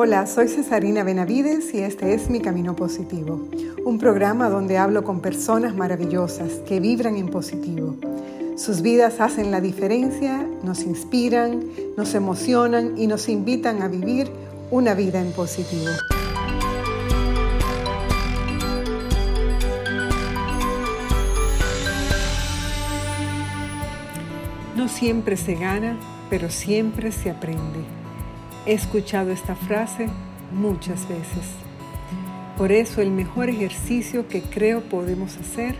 Hola, soy Cesarina Benavides y este es Mi Camino Positivo, un programa donde hablo con personas maravillosas que vibran en positivo. Sus vidas hacen la diferencia, nos inspiran, nos emocionan y nos invitan a vivir una vida en positivo. No siempre se gana, pero siempre se aprende. He escuchado esta frase muchas veces. Por eso el mejor ejercicio que creo podemos hacer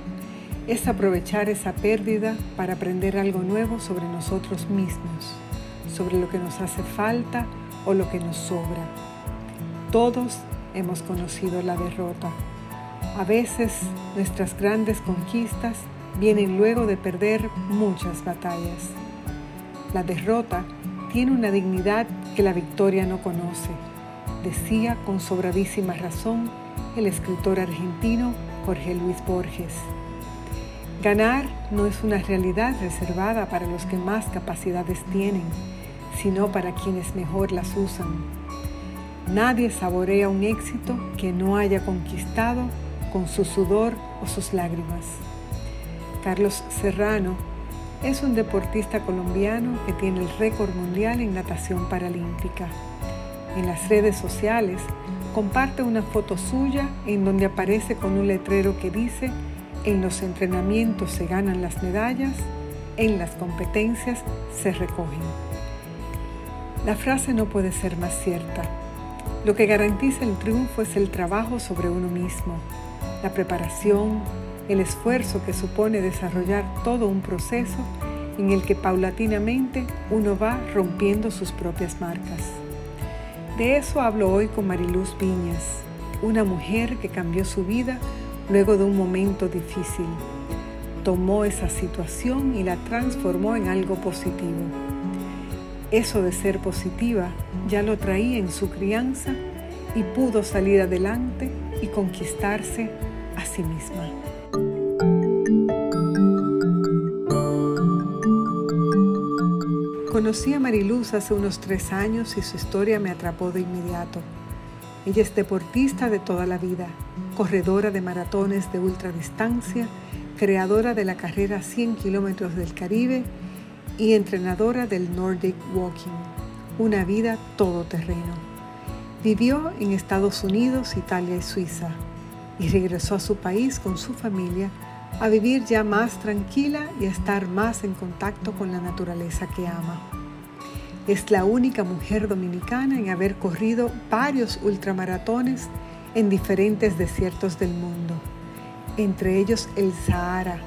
es aprovechar esa pérdida para aprender algo nuevo sobre nosotros mismos, sobre lo que nos hace falta o lo que nos sobra. Todos hemos conocido la derrota. A veces nuestras grandes conquistas vienen luego de perder muchas batallas. La derrota tiene una dignidad que la victoria no conoce, decía con sobradísima razón el escritor argentino Jorge Luis Borges. Ganar no es una realidad reservada para los que más capacidades tienen, sino para quienes mejor las usan. Nadie saborea un éxito que no haya conquistado con su sudor o sus lágrimas. Carlos Serrano es un deportista colombiano que tiene el récord mundial en natación paralímpica. En las redes sociales comparte una foto suya en donde aparece con un letrero que dice, en los entrenamientos se ganan las medallas, en las competencias se recogen. La frase no puede ser más cierta. Lo que garantiza el triunfo es el trabajo sobre uno mismo, la preparación, el esfuerzo que supone desarrollar todo un proceso en el que paulatinamente uno va rompiendo sus propias marcas. De eso hablo hoy con Mariluz Viñas, una mujer que cambió su vida luego de un momento difícil. Tomó esa situación y la transformó en algo positivo. Eso de ser positiva ya lo traía en su crianza y pudo salir adelante y conquistarse a sí misma. Conocí a Mariluz hace unos tres años y su historia me atrapó de inmediato. Ella es deportista de toda la vida, corredora de maratones de ultradistancia, creadora de la carrera 100 kilómetros del Caribe y entrenadora del Nordic Walking, una vida todoterreno. Vivió en Estados Unidos, Italia y Suiza y regresó a su país con su familia a vivir ya más tranquila y a estar más en contacto con la naturaleza que ama. Es la única mujer dominicana en haber corrido varios ultramaratones en diferentes desiertos del mundo, entre ellos el Sahara,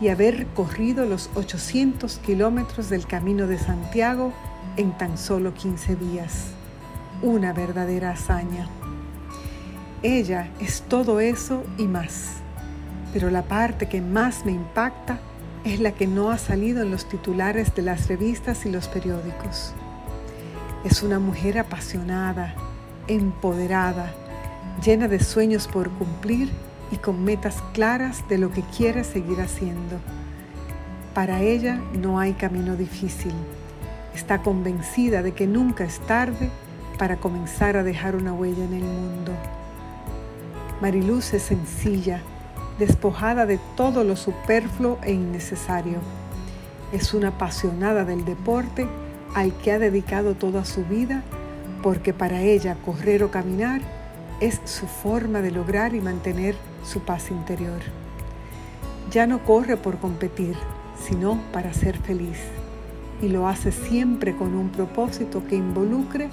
y haber corrido los 800 kilómetros del Camino de Santiago en tan solo 15 días. Una verdadera hazaña. Ella es todo eso y más pero la parte que más me impacta es la que no ha salido en los titulares de las revistas y los periódicos. Es una mujer apasionada, empoderada, llena de sueños por cumplir y con metas claras de lo que quiere seguir haciendo. Para ella no hay camino difícil. Está convencida de que nunca es tarde para comenzar a dejar una huella en el mundo. Mariluz es sencilla, despojada de todo lo superfluo e innecesario. Es una apasionada del deporte al que ha dedicado toda su vida porque para ella correr o caminar es su forma de lograr y mantener su paz interior. Ya no corre por competir, sino para ser feliz. Y lo hace siempre con un propósito que involucre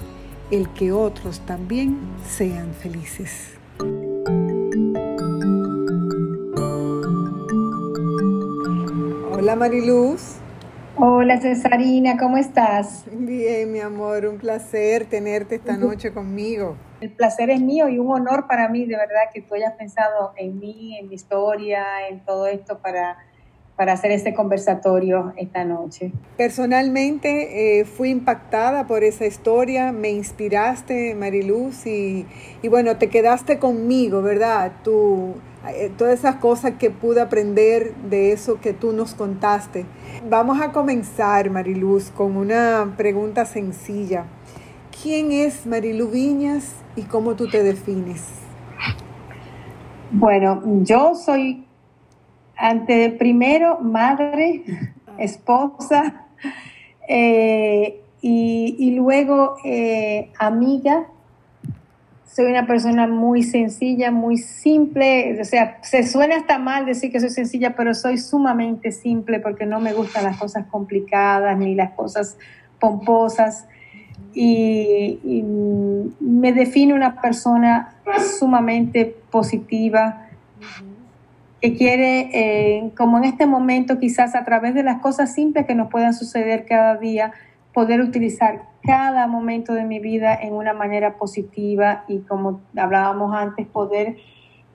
el que otros también sean felices. Hola Mariluz. Hola Cesarina, ¿cómo estás? Bien, mi amor, un placer tenerte esta noche conmigo. El placer es mío y un honor para mí, de verdad, que tú hayas pensado en mí, en mi historia, en todo esto para, para hacer este conversatorio esta noche. Personalmente eh, fui impactada por esa historia, me inspiraste, Mariluz, y, y bueno, te quedaste conmigo, ¿verdad? Tú eh, todas esas cosas que pude aprender de eso que tú nos contaste. Vamos a comenzar, Mariluz, con una pregunta sencilla. ¿quién es Marilu Viñas y cómo tú te defines? Bueno, yo soy, ante primero, madre, ah. esposa, eh, y, luego eh, amiga. Soy una persona muy sencilla, muy simple, o sea, se suena hasta mal decir que soy sencilla, pero soy sumamente simple porque no me gustan las cosas complicadas ni las cosas pomposas. Y, me define una persona sumamente positiva, que quiere, eh, como en este momento, quizás a través de las cosas simples que nos puedan suceder cada día, poder utilizar cada momento de mi vida en una manera positiva y como hablábamos antes, poder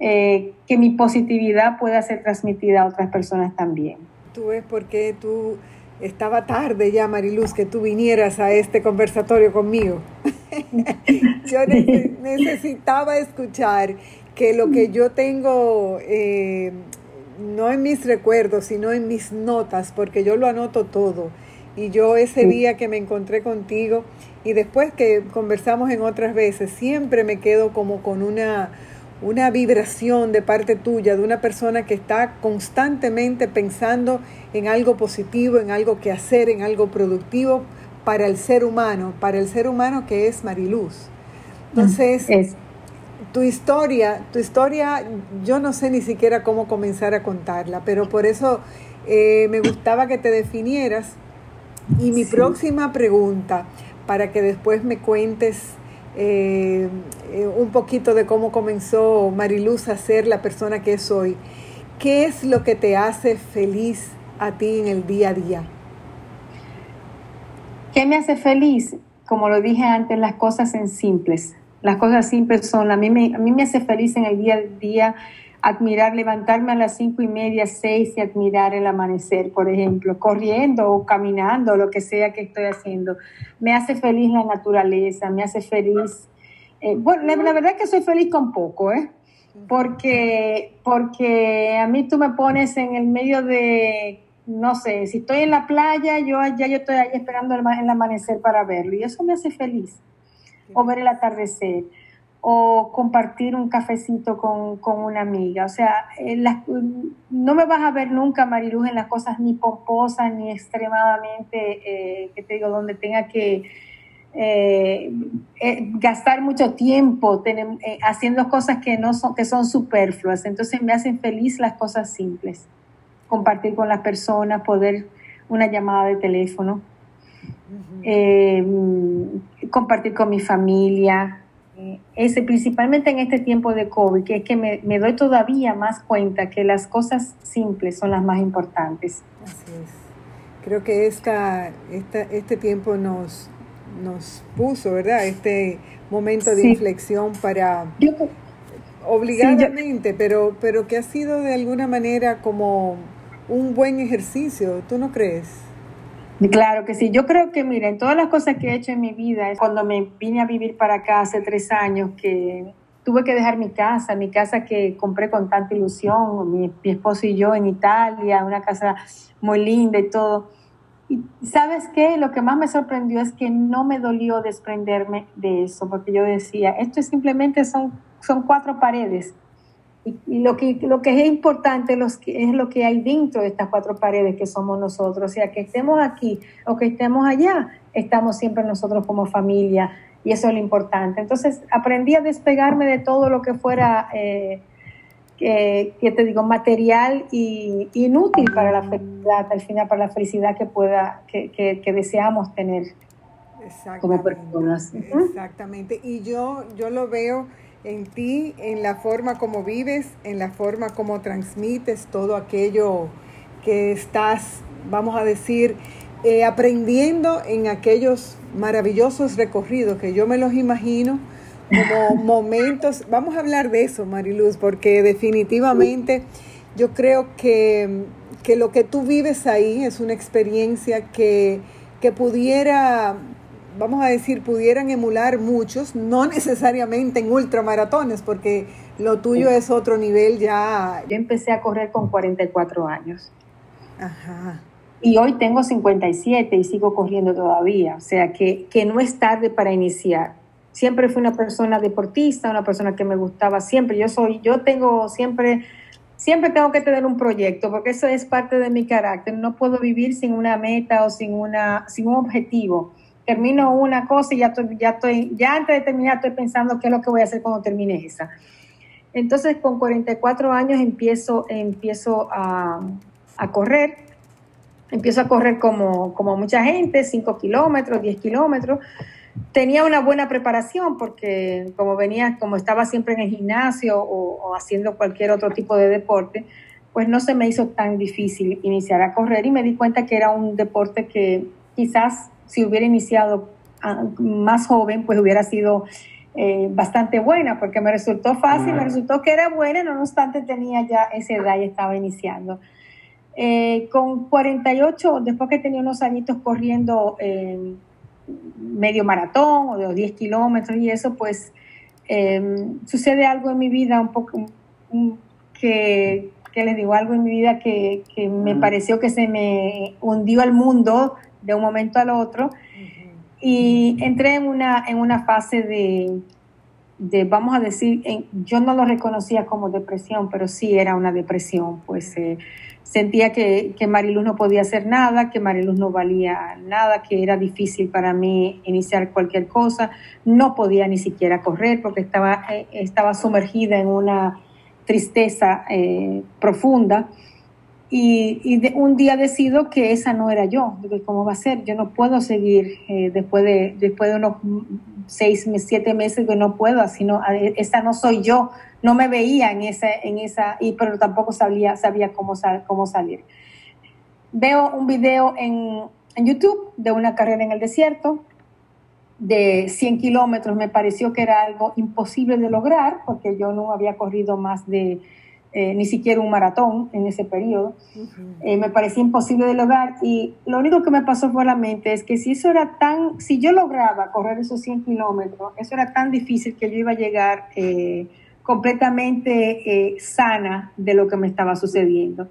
eh, que mi positividad pueda ser transmitida a otras personas también. Tú ves por qué tú estaba tarde ya, Mariluz, que tú vinieras a este conversatorio conmigo. yo necesitaba escuchar que lo que yo tengo, eh, no en mis recuerdos, sino en mis notas, porque yo lo anoto todo y yo ese día que me encontré contigo y después que conversamos en otras veces, siempre me quedo como con una, una vibración de parte tuya, de una persona que está constantemente pensando en algo positivo, en algo que hacer, en algo productivo para el ser humano, para el ser humano que es Mariluz. Entonces, tu historia, tu historia, yo no sé ni siquiera cómo comenzar a contarla, pero por eso eh, me gustaba que te definieras y mi próxima pregunta, para que después me cuentes eh, eh, un poquito de cómo comenzó Mariluz a ser la persona que es hoy. ¿Qué es lo que te hace feliz a ti en el día a día? ¿Qué me hace feliz? Como lo dije antes, las cosas en simples. Las cosas simples son, a mí me, a mí me hace feliz en el día a día admirar, levantarme a las cinco y media, seis y admirar el amanecer, por ejemplo, corriendo o caminando, lo que sea que estoy haciendo. Me hace feliz la naturaleza, me hace feliz. Eh, bueno, la, verdad es que soy feliz con poco, ¿eh? Porque, porque a mí tú me pones en el medio de, no sé, si estoy en la playa, yo ya yo estoy ahí esperando el, el amanecer para verlo y eso me hace feliz. O ver el atardecer o compartir un cafecito con, una amiga. O sea, eh, no me vas a ver nunca, Mariluz, en las cosas ni pomposas ni extremadamente, eh, que te digo, donde tenga que eh, gastar mucho tiempo haciendo cosas que, no son, que son superfluas. Entonces me hacen feliz las cosas simples. Compartir con las personas, poder una llamada de teléfono. Compartir con mi familia, ese, principalmente en este tiempo de COVID, que es que me, doy todavía más cuenta que las cosas simples son las más importantes. Así es. Creo que esta, este tiempo nos, nos puso, ¿verdad? Este momento de inflexión para... obligadamente, pero, pero que ha sido de alguna manera como un buen ejercicio, ¿tú no crees? Claro que sí. Yo creo que, miren, todas las cosas que he hecho en mi vida, cuando me vine a vivir para acá hace tres años, que tuve que dejar mi casa, mi casa que compré con tanta ilusión, mi, esposo y yo en Italia, una casa muy linda y todo. Y sabes qué, lo que más me sorprendió es que no me dolió desprenderme de eso, porque yo decía, esto simplemente son, son cuatro paredes y, lo, que, lo que es importante es lo que hay dentro de estas cuatro paredes que somos nosotros. O sea, que estemos aquí o que estemos allá, estamos siempre nosotros como familia y eso es lo importante. Entonces aprendí a despegarme de todo lo que fuera, eh, que, te digo, material y inútil para la felicidad, al final para la felicidad que pueda, que, que, deseamos tener como personas. Exactamente. Y yo, yo lo veo en ti, en la forma como vives, en la forma como transmites todo aquello que estás, vamos a decir, eh, aprendiendo en aquellos maravillosos recorridos que yo me los imagino como momentos. Vamos a hablar de eso, Mariluz, porque definitivamente yo creo que, que lo que tú vives ahí es una experiencia que, que pudiera vamos a decir, pudieran emular muchos, no necesariamente en ultramaratones, porque lo tuyo es otro nivel ya. Yo empecé a correr con 44 años. Ajá. Y hoy tengo 57 y sigo corriendo todavía, o sea que, que no es tarde para iniciar. Siempre fui una persona deportista, una persona que me gustaba siempre. Yo soy, yo tengo siempre, siempre tengo que tener un proyecto porque eso es parte de mi carácter. No puedo vivir sin una meta o sin una, sin un objetivo termino una cosa y ya estoy, ya estoy, ya antes de terminar estoy pensando qué es lo que voy a hacer cuando termine esa. Entonces con 44 años empiezo, empiezo a, a correr, empiezo a correr como, como mucha gente, 5 kilómetros, 10 kilómetros. Tenía una buena preparación porque como venía, como estaba siempre en el gimnasio o, o haciendo cualquier otro tipo de deporte, pues no se me hizo tan difícil iniciar a correr y me di cuenta que era un deporte que quizás si hubiera iniciado ah, más joven, pues hubiera sido eh, bastante buena, porque me resultó fácil, me resultó que era buena, no obstante tenía ya esa edad y estaba iniciando. Eh, con 48, después que tenía unos añitos corriendo eh, medio maratón o de 10 kilómetros y eso, pues sucede algo en mi vida un poco que, que, les digo, algo en mi vida que, que me pareció que se me hundió al mundo de un momento al otro. Y entré en una, en una fase de, de vamos a decir, yo no lo reconocía como depresión, pero sí era una depresión, pues eh, sentía que, que Mariluz no podía hacer nada, que Mariluz no valía nada, que era difícil para mí iniciar cualquier cosa, no podía ni siquiera correr porque estaba, eh, estaba sumergida en una tristeza eh, profunda. Y, un día decido que esa no era yo. Digo, ¿cómo va a ser? Yo no puedo seguir eh, después, de, después de unos seis, siete meses que no puedo, así no, esa no soy yo. No me veía en esa, en esa y, pero tampoco sabía, sabía cómo, cómo salir. Veo un video en, en YouTube de una carrera en el desierto de 100 kilómetros. Me pareció que era algo imposible de lograr porque yo no había corrido más de eh, ni siquiera un maratón en ese periodo. Eh, me parecía imposible de lograr y lo único que me pasó por la mente es que si eso era tan, si yo lograba correr esos 100 kilómetros, eso era tan difícil que yo iba a llegar eh, completamente sana de lo que me estaba sucediendo.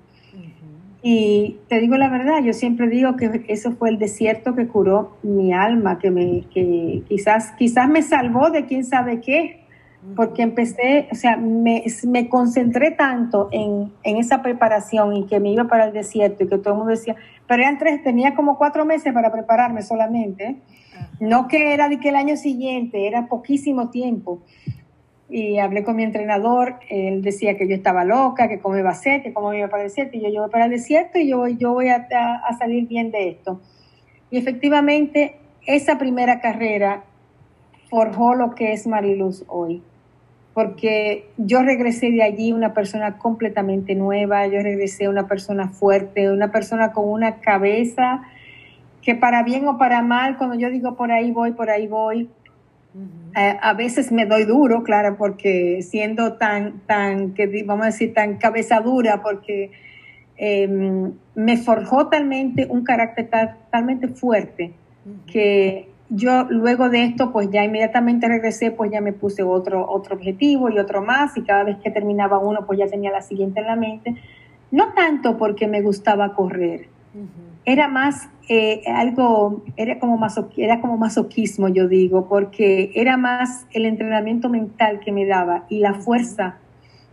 Y te digo la verdad, yo siempre digo que eso fue el desierto que curó mi alma, que me, que quizás, quizás me salvó de quién sabe qué, porque empecé, o sea, me, me concentré tanto en, en, esa preparación y que me iba para el desierto y que todo el mundo decía, pero eran tres, tenía como cuatro meses para prepararme solamente, no que era de que el año siguiente, era poquísimo tiempo. Y hablé con mi entrenador, él decía que yo estaba loca, que cómo iba a ser, que cómo iba para el desierto, y yo, yo voy para el desierto y yo, yo voy a, a salir bien de esto. Y efectivamente, esa primera carrera forjó lo que es Mariluz hoy porque yo regresé de allí una persona completamente nueva, yo regresé una persona fuerte, una persona con una cabeza que para bien o para mal, cuando yo digo por ahí voy, por ahí voy, eh, a veces me doy duro, claro, porque siendo tan, tan, que vamos a decir, tan cabeza dura, porque em, me forjó talmente un carácter totalmente fuerte que yo luego de esto, pues ya inmediatamente regresé, pues ya me puse otro, otro objetivo y otro más, y cada vez que terminaba uno, pues ya tenía la siguiente en la mente. No tanto porque me gustaba correr, era más eh, algo, era como, era como masoquismo, yo digo, porque era más el entrenamiento mental que me daba y la fuerza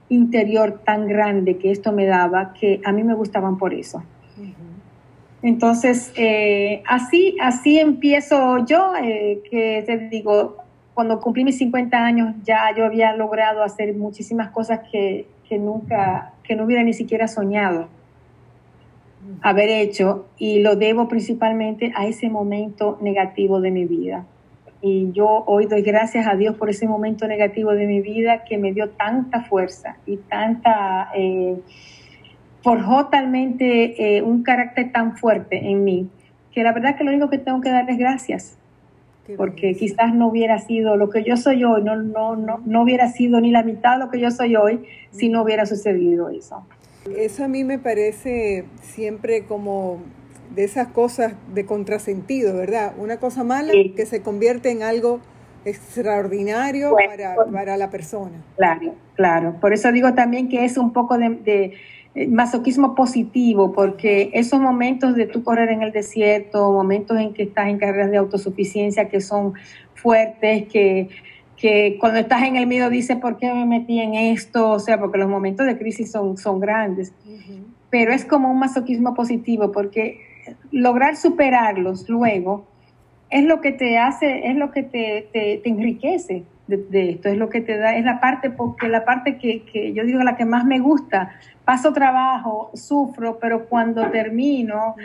interior tan grande que esto me daba, que a mí me gustaban por eso. Entonces, eh, así, así empiezo yo, eh, que te digo, cuando cumplí mis 50 años ya yo había logrado hacer muchísimas cosas que, que nunca, que no hubiera ni siquiera soñado haber hecho y lo debo principalmente a ese momento negativo de mi vida. Y yo hoy doy gracias a Dios por ese momento negativo de mi vida que me dio tanta fuerza y tanta... Eh, forjó talmente eh, un carácter tan fuerte en mí que la verdad que lo único que tengo que darles gracias porque quizás no hubiera sido lo que yo soy hoy, no, no, no, no hubiera sido ni la mitad de lo que yo soy hoy si no hubiera sucedido eso. Eso a mí me parece siempre como de esas cosas de contrasentido, ¿verdad? Una cosa mala que se convierte en algo extraordinario para, para, la persona. Claro, claro. Por eso digo también que es un poco de masoquismo positivo, porque esos momentos de tú correr en el desierto, momentos en que estás en carreras de autosuficiencia que son fuertes, que, que cuando estás en el miedo dices, ¿por qué me metí en esto? O sea, porque los momentos de crisis son, son grandes. Pero es como un masoquismo positivo, porque lograr superarlos luego es lo que te hace, es lo que te, te, enriquece de, esto, es lo que te da, es la parte, porque la parte que, que, yo digo la que más me gusta, paso trabajo, sufro, pero cuando termino,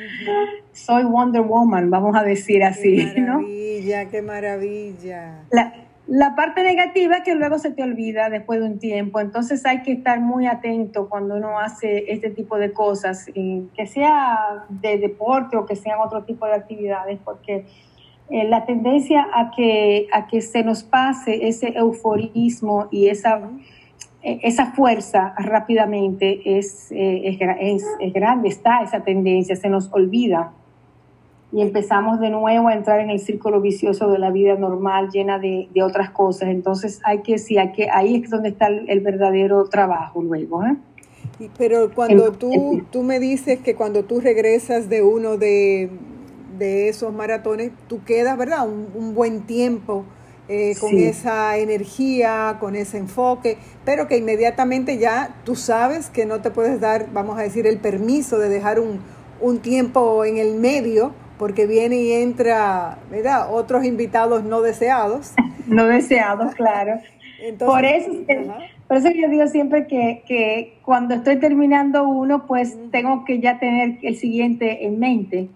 soy Wonder Woman, vamos a decir así, qué maravilla, Qué maravilla, la, la parte negativa es que luego se te olvida después de un tiempo, entonces hay que estar muy atento cuando uno hace este tipo de cosas, que sea de deporte o que sean otro tipo de actividades, porque eh, la tendencia a que, a que se nos pase ese euforismo y esa, eh, esa fuerza rápidamente es, eh, es, es, grande, está esa tendencia, se nos olvida. Y empezamos de nuevo a entrar en el círculo vicioso de la vida normal, llena de, de otras cosas. Entonces hay que, sí, hay que, ahí es donde está el, verdadero trabajo luego. Pero cuando tú, tú me dices que cuando tú regresas de uno de, de esos maratones, tú quedas, ¿verdad? Un, buen tiempo eh, con esa energía, con ese enfoque, pero que inmediatamente ya tú sabes que no te puedes dar, vamos a decir, el permiso de dejar un, un tiempo en el medio, porque viene y entra, ¿verdad? Otros invitados no deseados. no deseados, claro. por eso, por eso yo digo siempre que, que cuando estoy terminando uno, pues tengo que ya tener el siguiente en mente.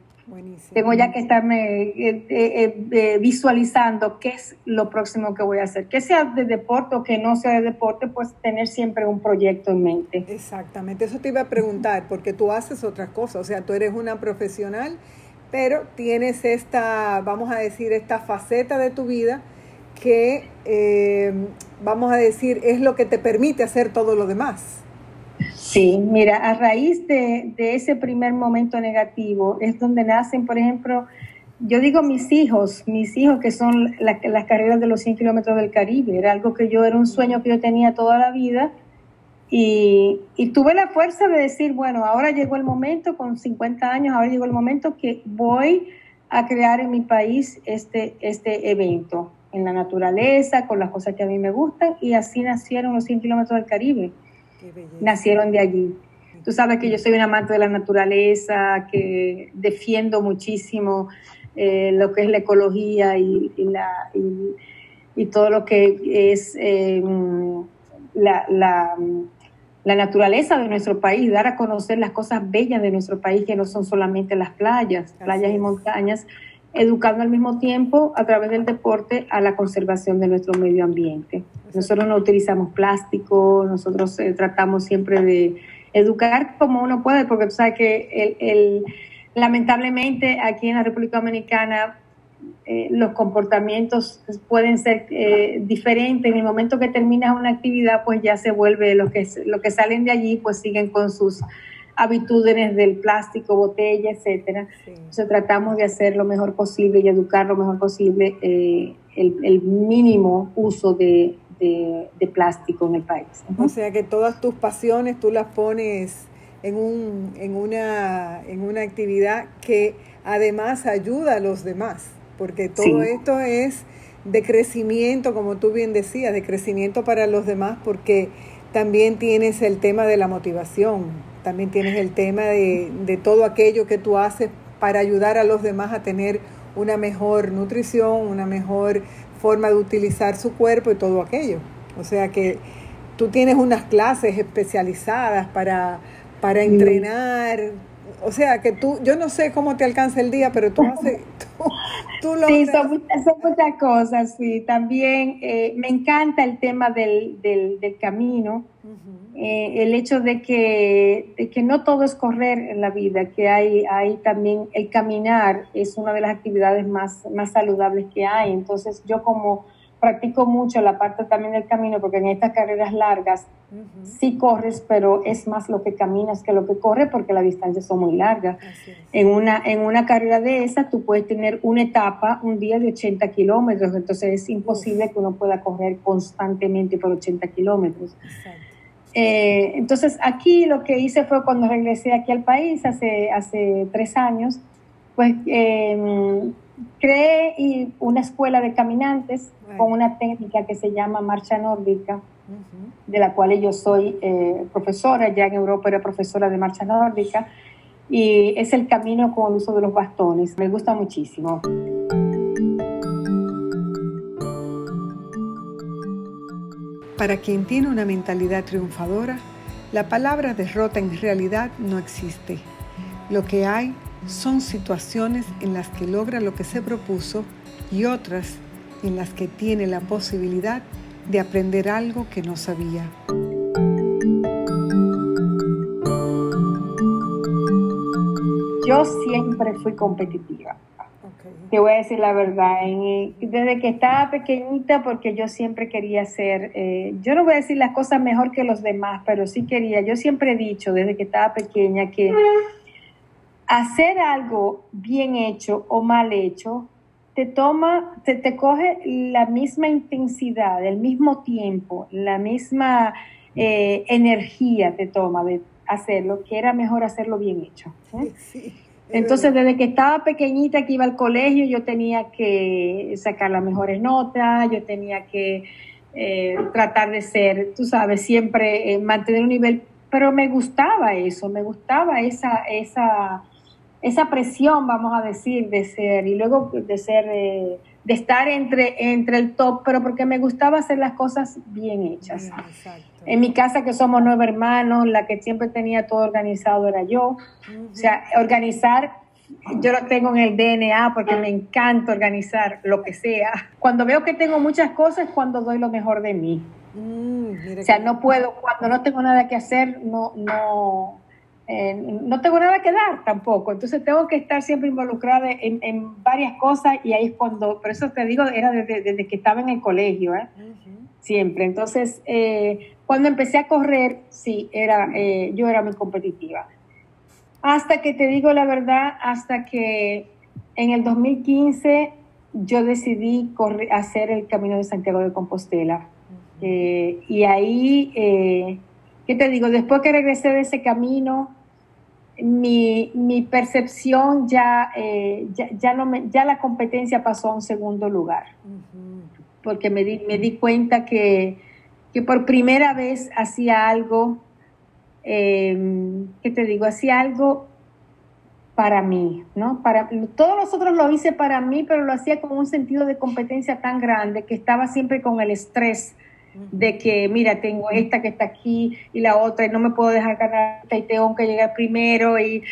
Tengo ya que estarme eh, eh, eh, visualizando qué es lo próximo que voy a hacer. Que sea de deporte o que no sea de deporte, pues tener siempre un proyecto en mente. Exactamente, eso te iba a preguntar, porque tú haces otras cosas, o sea, tú eres una profesional, pero tienes esta, vamos a decir, esta faceta de tu vida que, vamos a decir, es lo que te permite hacer todo lo demás. Sí, mira, a raíz de, ese primer momento negativo es donde nacen, por ejemplo, yo digo mis hijos, mis hijos que son las carreras de los 100 kilómetros del Caribe, era algo que yo, era un sueño que yo tenía toda la vida y, tuve la fuerza de decir, bueno, ahora llegó el momento, con 50 años, ahora llegó el momento que voy a crear en mi país este, este evento, en la naturaleza, con las cosas que a mí me gustan y así nacieron los 100 kilómetros del Caribe nacieron de allí. Tú sabes que yo soy un amante de la naturaleza, que defiendo muchísimo eh, lo que es la ecología y, la, y, todo lo que es em, la, la, la, naturaleza de nuestro país, dar a conocer las cosas bellas de nuestro país, que no son solamente las playas, playas y montañas, educando al mismo tiempo a través del deporte a la conservación de nuestro medio ambiente. Nosotros no utilizamos plástico, nosotros eh, tratamos siempre de educar como uno puede, porque tú sabes que el, lamentablemente aquí en la República Dominicana eh, los comportamientos pueden ser eh, diferentes. En el momento que terminas una actividad, pues ya se vuelve lo que, lo que salen de allí, pues siguen con sus habitudes del plástico, botella, etcétera. Entonces tratamos de hacer lo mejor posible y educar lo mejor posible eh, el, mínimo uso de, plástico en el país. O sea que todas tus pasiones tú las pones en, un, en, una, en una actividad que además ayuda a los demás, porque todo esto es de crecimiento, como tú bien decías, de crecimiento para los demás, porque también tienes el tema de la motivación, también tienes el tema de, de todo aquello que tú haces para ayudar a los demás a tener una mejor nutrición, una mejor forma de utilizar su cuerpo y todo aquello. O sea que tú tienes unas clases especializadas para, para entrenar. O sea que tú, yo no sé cómo te alcanza el día, pero tú haces, tú, lo Sí, son muchas, cosas, sí. También eh, me encanta el tema del, del, del camino. Eh, el hecho de que, que no todo es correr en la vida, que hay, hay también el caminar es una de las actividades más, más saludables que hay. Entonces yo como practico mucho la parte también del camino, porque en estas carreras largas sí corres, pero es más lo que caminas que lo que corre, porque las distancias son muy largas. En una, en una carrera de esas, tú puedes tener una etapa, un día de 80 kilómetros, entonces es imposible que uno pueda correr constantemente por 80 kilómetros. Eh, entonces aquí lo que hice fue cuando regresé aquí al país hace, hace tres años, pues em, creé una escuela de caminantes con una técnica que se llama marcha nórdica, de la cual yo soy eh, profesora, ya en Europa era profesora de marcha nórdica, y es el camino con el uso de los bastones. Me gusta muchísimo. Para quien tiene una mentalidad triunfadora, la palabra derrota en realidad no existe. Lo que hay son situaciones en las que logra lo que se propuso y otras en las que tiene la posibilidad de aprender algo que no sabía. Yo siempre fui competitiva. Te voy a decir la verdad, desde que estaba pequeñita, porque yo siempre quería ser, eh, yo no voy a decir las cosas mejor que los demás, pero sí quería, yo siempre he dicho desde que estaba pequeña que hacer algo bien hecho o mal hecho te toma, te, te coge la misma intensidad, el mismo tiempo, la misma eh, energía te toma de hacerlo, que era mejor hacerlo bien hecho. ¿eh? Entonces, desde que estaba pequeñita que iba al colegio, yo tenía que sacar las mejores notas, yo tenía que eh, tratar de ser, tú sabes, siempre mantener un nivel, pero me gustaba eso, me gustaba esa, esa, esa presión, vamos a decir, de ser, y luego de ser, eh, de estar entre, entre el top, pero porque me gustaba hacer las cosas bien hechas. En mi casa, que somos nueve hermanos, la que siempre tenía todo organizado era yo. O sea, organizar, yo lo tengo en el DNA porque me encanta organizar lo que sea. Cuando veo que tengo muchas cosas, cuando doy lo mejor de mí. Mm, o sea, no puedo, cuando no tengo nada que hacer, no, no, eh, no tengo nada que dar tampoco, entonces tengo que estar siempre involucrada en, varias cosas y ahí es cuando, por eso te digo, era desde, que estaba en el colegio, ¿eh? siempre. Entonces, eh, cuando empecé a correr, sí, era, yo era muy competitiva. Hasta que te digo la verdad, hasta que en el 2015 yo decidí correr, hacer el Camino de Santiago de Compostela. y ahí, ¿qué te digo? Después que regresé de ese camino, mi, mi percepción ya, eh, ya, no me, ya la competencia pasó a un segundo lugar, porque me di, me di cuenta que, que por primera vez hacía algo, eh, ¿qué te digo? Hacía algo para mí, ¿no? Para, todos los otros lo hice para mí, pero lo hacía con un sentido de competencia tan grande que estaba siempre con el estrés de que, mira, tengo esta que está aquí y la otra y no me puedo dejar ganar y tengo que llegar primero y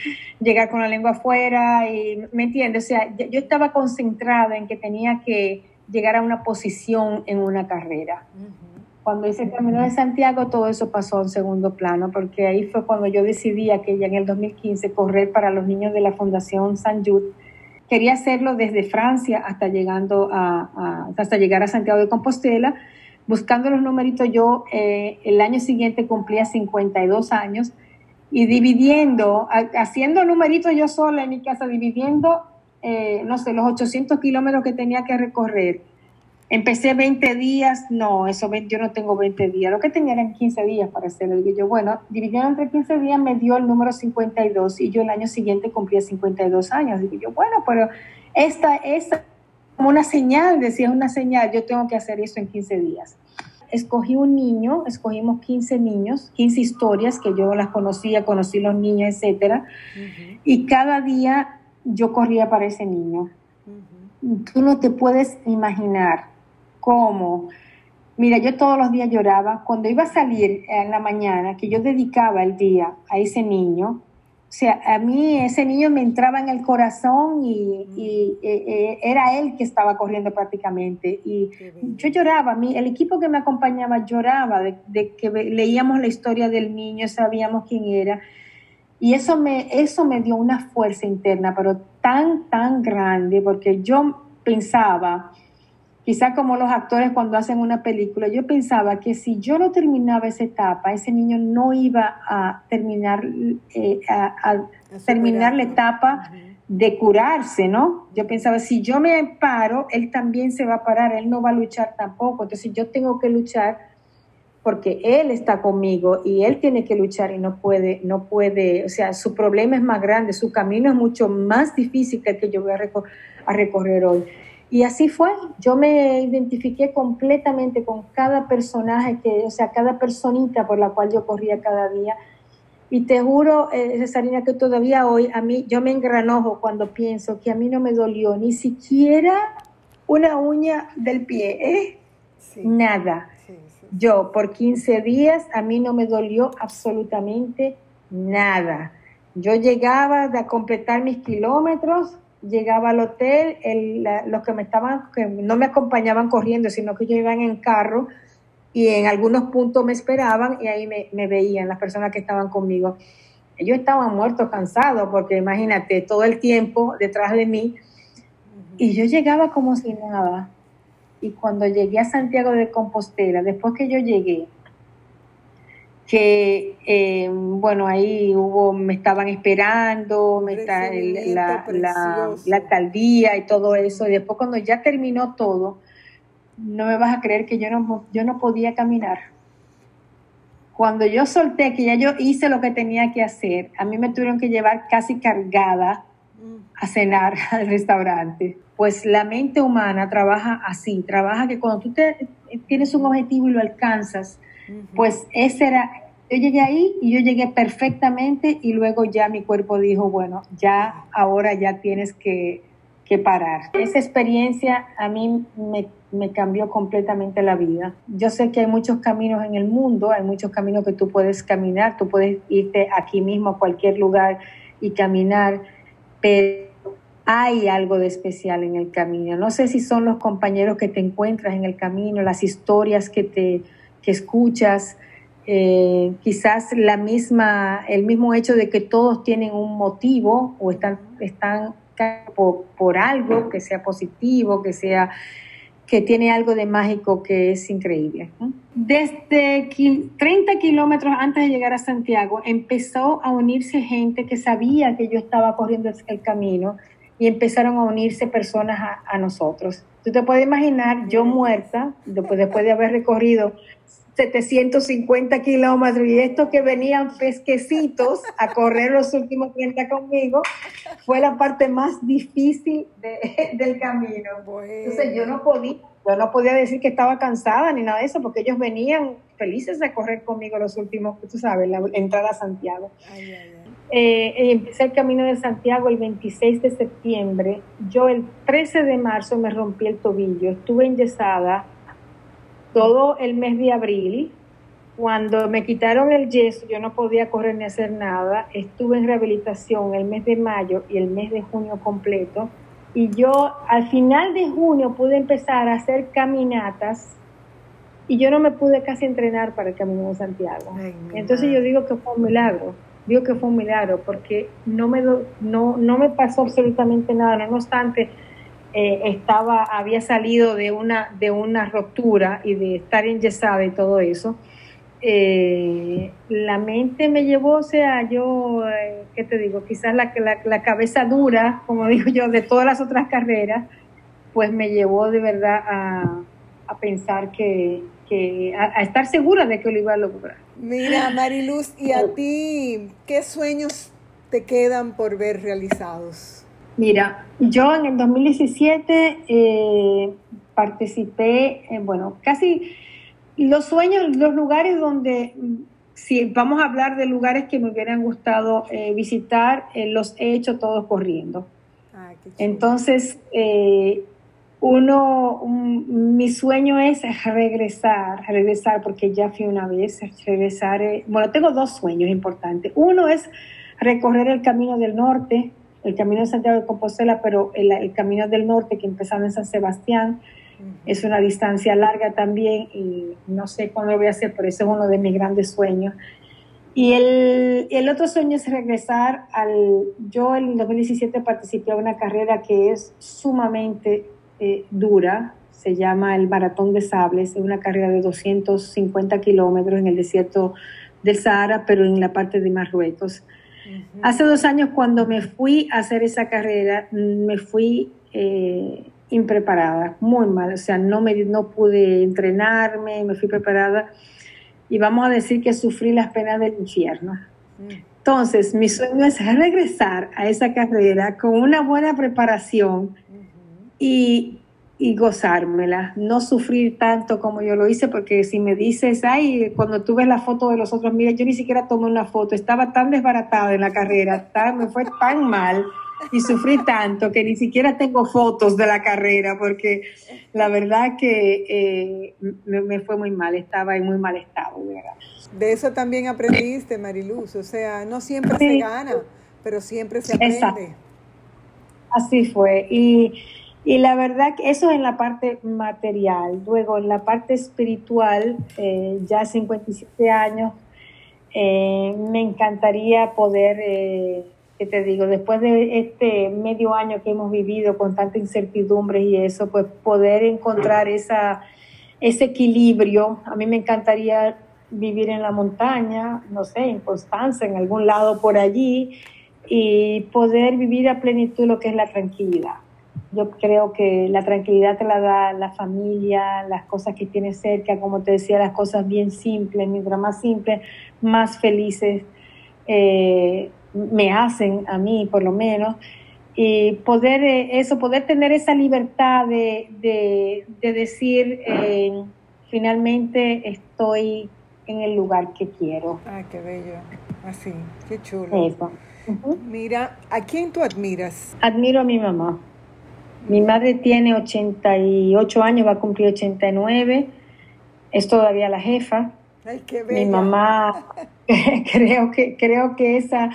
llegar con la lengua afuera y, ¿me entiendes? O sea, yo estaba concentrada en que tenía que llegar a una posición en una carrera. Cuando hice el Camino de Santiago, todo eso pasó en segundo plano, porque ahí fue cuando yo decidí que ya en el 2015 correr para los niños de la Fundación San Jude. Quería hacerlo desde Francia hasta, llegando a hasta llegar a Santiago de Compostela, buscando los numeritos, yo eh, el año siguiente cumplía 52 años y dividiendo, haciendo numeritos yo sola en mi casa, dividiendo, eh, no sé, los 800 kilómetros que tenía que recorrer. Empecé 20 días, no, eso yo no tengo 20 días, lo que tenía eran 15 días para hacerlo. Digo yo, bueno, dividiendo entre 15 días me dio el número 52 y yo el año siguiente cumplía 52 años. Digo yo, bueno, pero esta, esta como una señal, decía una señal, yo tengo que hacer eso en 15 días. Escogí un niño, escogimos 15 niños, 15 historias que yo las conocía, conocí los niños, etcétera, y cada día yo corría para ese niño. Tú no te puedes imaginar cómo. Mira, yo todos los días lloraba. Cuando iba a salir en la mañana, que yo dedicaba el día a ese niño, o sea, a mí ese niño me entraba en el corazón y, eh, eh, era él que estaba corriendo prácticamente. Y yo lloraba, a mí, el equipo que me acompañaba lloraba de, que leíamos la historia del niño, sabíamos quién era. Y eso me, eso me dio una fuerza interna, pero tan, tan grande, porque yo pensaba, quizá como los actores cuando hacen una película, yo pensaba que si yo no terminaba esa etapa, ese niño no iba a terminar, eh, a, terminar la etapa de curarse, ¿no? Yo pensaba, si yo me paro, él también se va a parar, él no va a luchar tampoco, entonces yo tengo que luchar porque él está conmigo y él tiene que luchar y no puede, no puede, o sea, su problema es más grande, su camino es mucho más difícil que el que yo voy a, a recorrer hoy. Y así fue, yo me identifiqué completamente con cada personaje, que, o sea, cada personita por la cual yo corría cada día. Y te juro, eh, Cesarina, que todavía hoy a mí, yo me engranojo cuando pienso que a mí no me dolió ni siquiera una uña del pie, ¿eh? Nada. Yo por 15 días a mí no me dolió absolutamente nada. Yo llegaba a completar mis kilómetros, llegaba al hotel, los que me estaban, que no me acompañaban corriendo, sino que yo iban en carro y en algunos puntos me esperaban y ahí me, me veían las personas que estaban conmigo. Ellos estaban muertos, cansados, porque imagínate, todo el tiempo detrás de mí. Y yo llegaba como si nada y cuando llegué a Santiago de Compostela, después que yo llegué, que eh, bueno, ahí hubo, me estaban esperando, me está, la, la, alcaldía y todo eso, y después cuando ya terminó todo, no me vas a creer que yo no, yo no podía caminar. Cuando yo solté, que ya yo hice lo que tenía que hacer, a mí me tuvieron que llevar casi cargada a cenar al restaurante. Pues la mente humana trabaja así, trabaja que cuando tú te, tienes un objetivo y lo alcanzas, pues ese era, yo llegué ahí y yo llegué perfectamente y luego ya mi cuerpo dijo, bueno, ya ahora ya tienes que, que parar. Esa experiencia a mí me, me cambió completamente la vida. Yo sé que hay muchos caminos en el mundo, hay muchos caminos que tú puedes caminar, tú puedes irte aquí mismo a cualquier lugar y caminar, pero hay algo de especial en el camino. No sé si son los compañeros que te encuentras en el camino, las historias que te que escuchas, eh, quizás la misma, el mismo hecho de que todos tienen un motivo o están, están por, por algo que sea positivo, que sea que tiene algo de mágico que es increíble. Desde 30 kilómetros antes de llegar a Santiago empezó a unirse gente que sabía que yo estaba corriendo el camino y empezaron a unirse personas a, nosotros. Tú te puedes imaginar, yo muerta, después, después de haber recorrido 750 kilómetros y estos que venían pesquecitos a correr los últimos 30 conmigo, fue la parte más difícil del camino. Entonces yo no podía, yo no podía decir que estaba cansada ni nada de eso, porque ellos venían felices a correr conmigo los últimos, tú sabes, la entrada a Santiago. Ay, ay, ay. Eh, empecé el camino de Santiago el 26 de septiembre. Yo el 13 de marzo me rompí el tobillo. Estuve enyesada todo el mes de abril. Cuando me quitaron el yeso, yo no podía correr ni hacer nada. Estuve en rehabilitación el mes de mayo y el mes de junio completo. Y yo al final de junio pude empezar a hacer caminatas y yo no me pude casi entrenar para el Camino de Santiago. Entonces yo digo que fue un milagro digo que fue un milagro porque no me, no, no me pasó absolutamente nada, no obstante, eh, estaba, había salido de una, de una ruptura y de estar enyesada y todo eso. Eh, la mente me llevó, o sea, yo, eh, ¿qué te digo? Quizás la, la, la, cabeza dura, como digo yo, de todas las otras carreras, pues me llevó de verdad a, a pensar que, que a, a, estar segura de que lo iba a lograr. Mira, Mariluz, ¿y a ti qué sueños te quedan por ver realizados? Mira, yo en el 2017 eh, participé, en, bueno, casi los sueños, los lugares donde, si vamos a hablar de lugares que me hubieran gustado eh, visitar, eh, los he hecho todos corriendo. Ah, Entonces, eh, uno, mi sueño es regresar, regresar porque ya fui una vez, regresar, eh, bueno, tengo dos sueños importantes. Uno es recorrer el camino del norte, el camino de Santiago de Compostela, pero el, camino del norte que empezaba en San Sebastián es una distancia larga también y no sé cuándo lo voy a hacer, pero ese es uno de mis grandes sueños. Y el, el, otro sueño es regresar al... Yo en 2017 participé en una carrera que es sumamente eh, dura, se llama el Maratón de Sables, es una carrera de 250 kilómetros en el desierto del Sahara, pero en la parte de Marruecos. Hace dos años cuando me fui a hacer esa carrera, me fui eh, impreparada, muy mal, o sea, no, me, no pude entrenarme, me fui preparada. Y vamos a decir que sufrí las penas del infierno. Entonces, mi sueño es regresar a esa carrera con una buena preparación y, y, gozármela, no sufrir tanto como yo lo hice, porque si me dices, ay, cuando tú ves la foto de los otros, mira, yo ni siquiera tomé una foto, estaba tan desbaratada en la carrera, me fue tan mal y sufrí tanto que ni siquiera tengo fotos de la carrera porque la verdad que eh, me, fue muy mal, estaba en muy mal estado. De eso también aprendiste, Mariluz, o sea, no siempre se gana, pero siempre se aprende. Así fue. Y, y, la verdad que eso es en la parte material. Luego, en la parte espiritual, eh, ya 57 años, eh, me encantaría poder que te digo, después de este medio año que hemos vivido con tanta incertidumbre y eso, pues poder encontrar esa, ese equilibrio. A mí me encantaría vivir en la montaña, no sé, en Constanza, en algún lado por allí, y poder vivir a plenitud lo que es la tranquilidad. Yo creo que la tranquilidad te la da la familia, las cosas que tienes cerca, como te decía, las cosas bien simples, mientras más simples, más felices. Eh, me hacen a mí por lo menos, y poder eh, eso, poder tener esa libertad de, de, decir eh, finalmente estoy en el lugar que quiero. Ah, qué bello, así, qué chulo. Mira, ¿a quién tú admiras? Admiro a mi mamá. Mi madre tiene 88 años, va a cumplir 89, es todavía la jefa. Ay, qué Mi mamá, creo que, creo que esa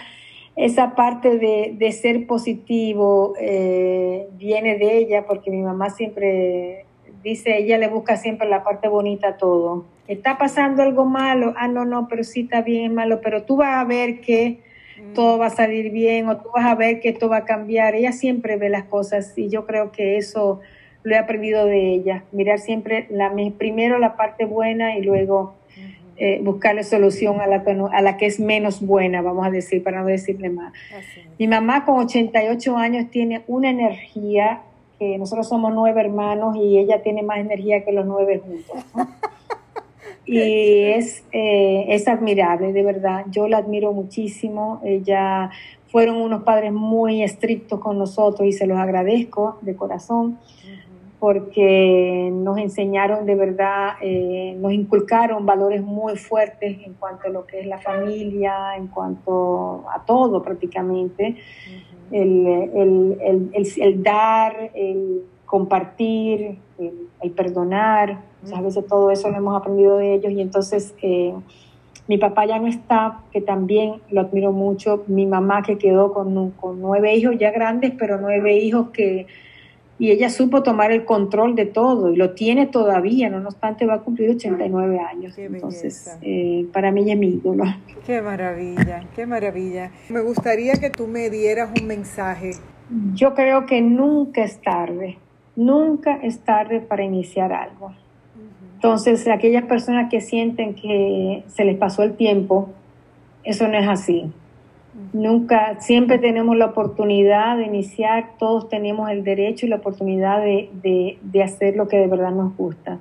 esa parte de, ser positivo eh, viene de ella, porque mi mamá siempre dice, ella le busca siempre la parte bonita a todo. Está pasando algo malo, ah, no, no, pero sí está bien, malo, pero tú vas a ver que. Todo va a salir bien o tú vas a ver que todo va a cambiar. Ella siempre ve las cosas y yo creo que eso lo he aprendido de ella, mirar siempre la, primero la parte buena y luego eh, buscarle solución a la, a la que es menos buena, vamos a decir, para no decirle más. Mi mamá con 88 años tiene una energía que nosotros somos nueve hermanos y ella tiene más energía que los nueve juntos. y es, eh, es admirable, de verdad. Yo la admiro muchísimo. Ella fueron unos padres muy estrictos con nosotros y se los agradezco de corazón porque nos enseñaron de verdad, eh, nos inculcaron valores muy fuertes en cuanto a lo que es la familia, en cuanto a todo prácticamente, el, el, el, el, dar, el compartir, el, perdonar, a veces todo eso lo hemos aprendido de ellos y entonces eh, mi papá ya no está, que también lo admiro mucho, mi mamá que quedó con, con nueve hijos ya grandes, pero nueve hijos que y ella supo tomar el control de todo y lo tiene todavía, no obstante va a cumplir 89 años. Entonces, eh, para mí es mi ídolo. Qué maravilla, qué maravilla. Me gustaría que tú me dieras un mensaje. Yo creo que nunca es tarde, nunca es tarde para iniciar algo. Entonces, aquellas personas que sienten que se les pasó el tiempo, eso no es así. Nunca, siempre tenemos la oportunidad de iniciar, todos tenemos el derecho y la oportunidad de, hacer lo que de verdad nos gusta.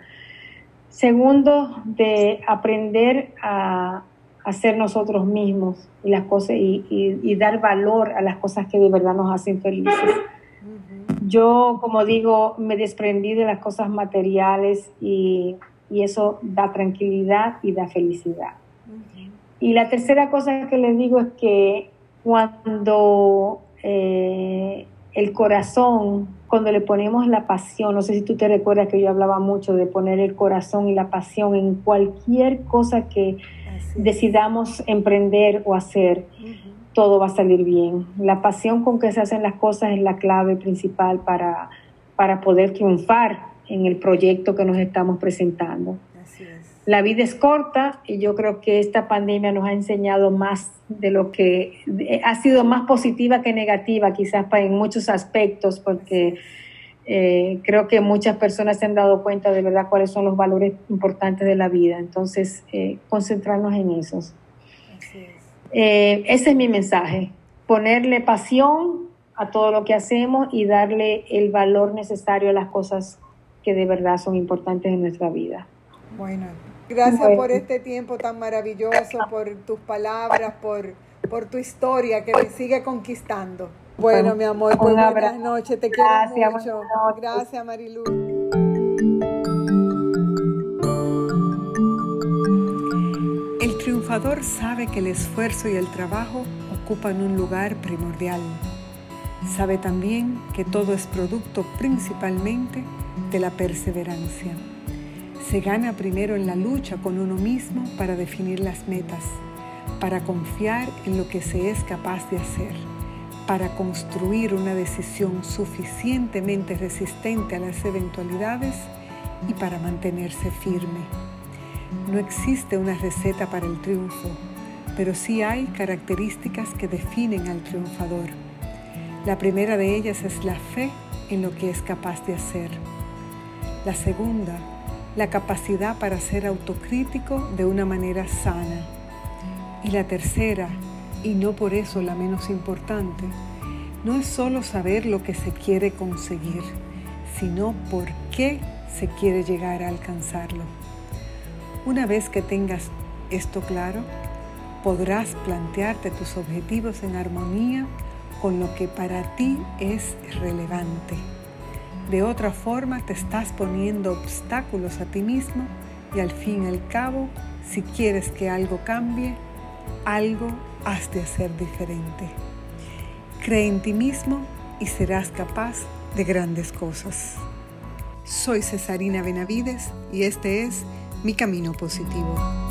Segundo, de aprender a, hacer nosotros mismos y las cosas y, dar valor a las cosas que de verdad nos hacen felices. Yo, como digo, me desprendí de las cosas materiales y, y eso da tranquilidad y da felicidad. Y la tercera cosa que les digo es que cuando eh, el corazón, cuando le ponemos la pasión, no sé si tú te recuerdas que yo hablaba mucho de poner el corazón y la pasión en cualquier cosa que decidamos emprender o hacer, todo va a salir bien. La pasión con que se hacen las cosas es la clave principal para, para poder triunfar en el proyecto que nos estamos presentando. La vida es corta y yo creo que esta pandemia nos ha enseñado más de lo que ha sido más positiva que negativa, quizás en muchos aspectos, porque eh, creo que muchas personas se han dado cuenta de verdad cuáles son los valores importantes de la vida. Entonces, eh, concentrarnos en esos. Eh, ese es mi mensaje, ponerle pasión a todo lo que hacemos y darle el valor necesario a las cosas que de verdad son importantes en nuestra vida. Bueno, Gracias por este tiempo tan maravilloso, por tus palabras, por, por tu historia que me sigue conquistando. Bueno, mi amor, pues buenas noches, te quiero mucho. Gracias, Marilu. Triunfador sabe que el esfuerzo y el trabajo ocupan un lugar primordial. Sabe también que todo es producto principalmente de la perseverancia. Se gana primero en la lucha con uno mismo para definir las metas, para confiar en lo que se es capaz de hacer, para construir una decisión suficientemente resistente a las eventualidades y para mantenerse firme. No existe una receta para el triunfo, pero sí hay características que definen al triunfador. La primera de ellas es la fe en lo que es capaz de hacer. La segunda la capacidad para ser autocrítico de una manera sana. Y la tercera, y no por eso la menos importante, no es solo saber lo que se quiere conseguir, sino por qué se quiere llegar a alcanzarlo. Una vez que tengas esto claro, podrás plantearte tus objetivos en armonía con lo que para ti es relevante. De otra forma te estás poniendo obstáculos a ti mismo y al fin y al cabo, si quieres que algo cambie, algo has de hacer diferente. Cree en ti mismo y serás capaz de grandes cosas. Soy Cesarina Benavides y este es Mi Camino Positivo.